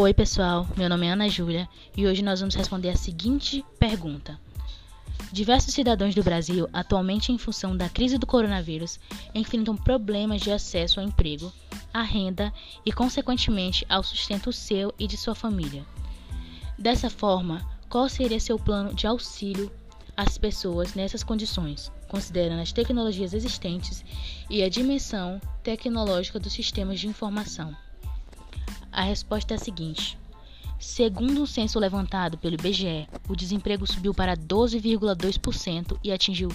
Oi, pessoal. Meu nome é Ana Júlia e hoje nós vamos responder a seguinte pergunta. Diversos cidadãos do Brasil, atualmente em função da crise do coronavírus, enfrentam problemas de acesso ao emprego, à renda e, consequentemente, ao sustento seu e de sua família. Dessa forma, qual seria seu plano de auxílio às pessoas nessas condições, considerando as tecnologias existentes e a dimensão tecnológica dos sistemas de informação? A resposta é a seguinte: Segundo um censo levantado pelo IBGE, o desemprego subiu para 12,2% e atingiu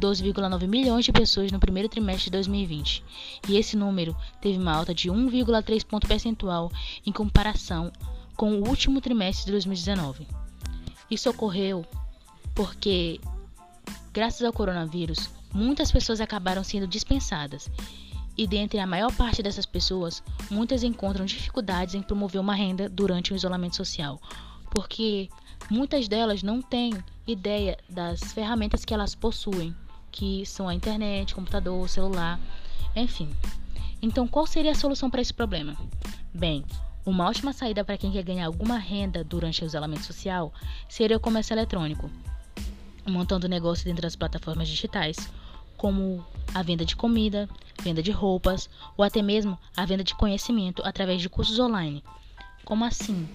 12,9 milhões de pessoas no primeiro trimestre de 2020. E esse número teve uma alta de 1,3 ponto percentual em comparação com o último trimestre de 2019. Isso ocorreu porque, graças ao coronavírus, muitas pessoas acabaram sendo dispensadas e dentre a maior parte dessas pessoas, muitas encontram dificuldades em promover uma renda durante o isolamento social, porque muitas delas não têm ideia das ferramentas que elas possuem, que são a internet, computador, celular, enfim. Então, qual seria a solução para esse problema? Bem, uma ótima saída para quem quer ganhar alguma renda durante o isolamento social seria o comércio eletrônico, montando negócio dentro das plataformas digitais, como a venda de comida, venda de roupas ou até mesmo a venda de conhecimento através de cursos online. Como assim?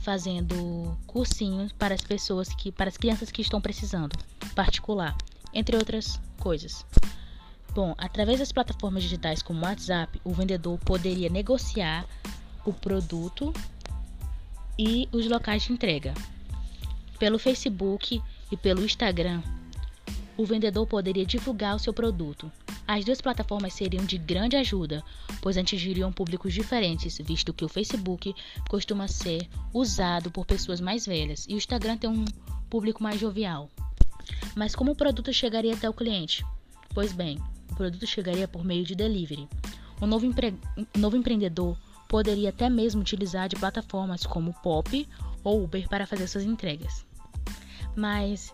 Fazendo cursinhos para as pessoas que para as crianças que estão precisando, particular, entre outras coisas. Bom, através das plataformas digitais como o WhatsApp, o vendedor poderia negociar o produto e os locais de entrega. Pelo Facebook e pelo Instagram, o vendedor poderia divulgar o seu produto. As duas plataformas seriam de grande ajuda, pois atingiriam públicos diferentes, visto que o Facebook costuma ser usado por pessoas mais velhas e o Instagram tem um público mais jovial. Mas como o produto chegaria até o cliente? Pois bem, o produto chegaria por meio de delivery. O novo, empre... novo empreendedor poderia até mesmo utilizar de plataformas como Pop ou Uber para fazer suas entregas. Mas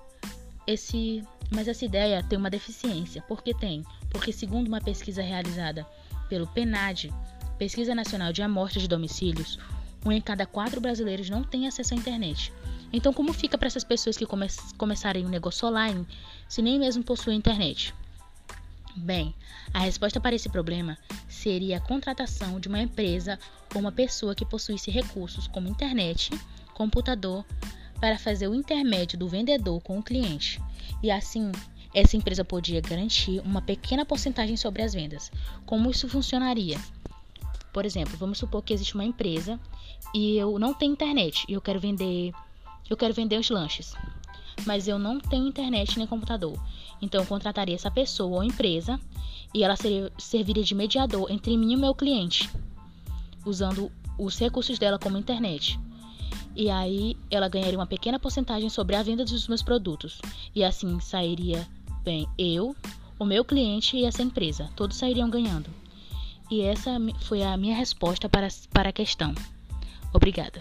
esse mas essa ideia tem uma deficiência. Por que tem? Porque, segundo uma pesquisa realizada pelo PNAD, Pesquisa Nacional de Amostras de Domicílios, um em cada quatro brasileiros não tem acesso à internet. Então, como fica para essas pessoas que come começarem um negócio online se nem mesmo possuem internet? Bem, a resposta para esse problema seria a contratação de uma empresa ou uma pessoa que possuísse recursos como internet, computador, para fazer o intermédio do vendedor com o cliente. E assim, essa empresa podia garantir uma pequena porcentagem sobre as vendas. Como isso funcionaria? Por exemplo, vamos supor que existe uma empresa e eu não tenho internet e eu quero vender, eu quero vender os lanches, mas eu não tenho internet nem computador. Então eu contrataria essa pessoa ou empresa e ela seria, serviria de mediador entre mim e o meu cliente, usando os recursos dela como internet e aí ela ganharia uma pequena porcentagem sobre a venda dos meus produtos. E assim sairia bem eu, o meu cliente e essa empresa. Todos sairiam ganhando. E essa foi a minha resposta para, para a questão. Obrigada.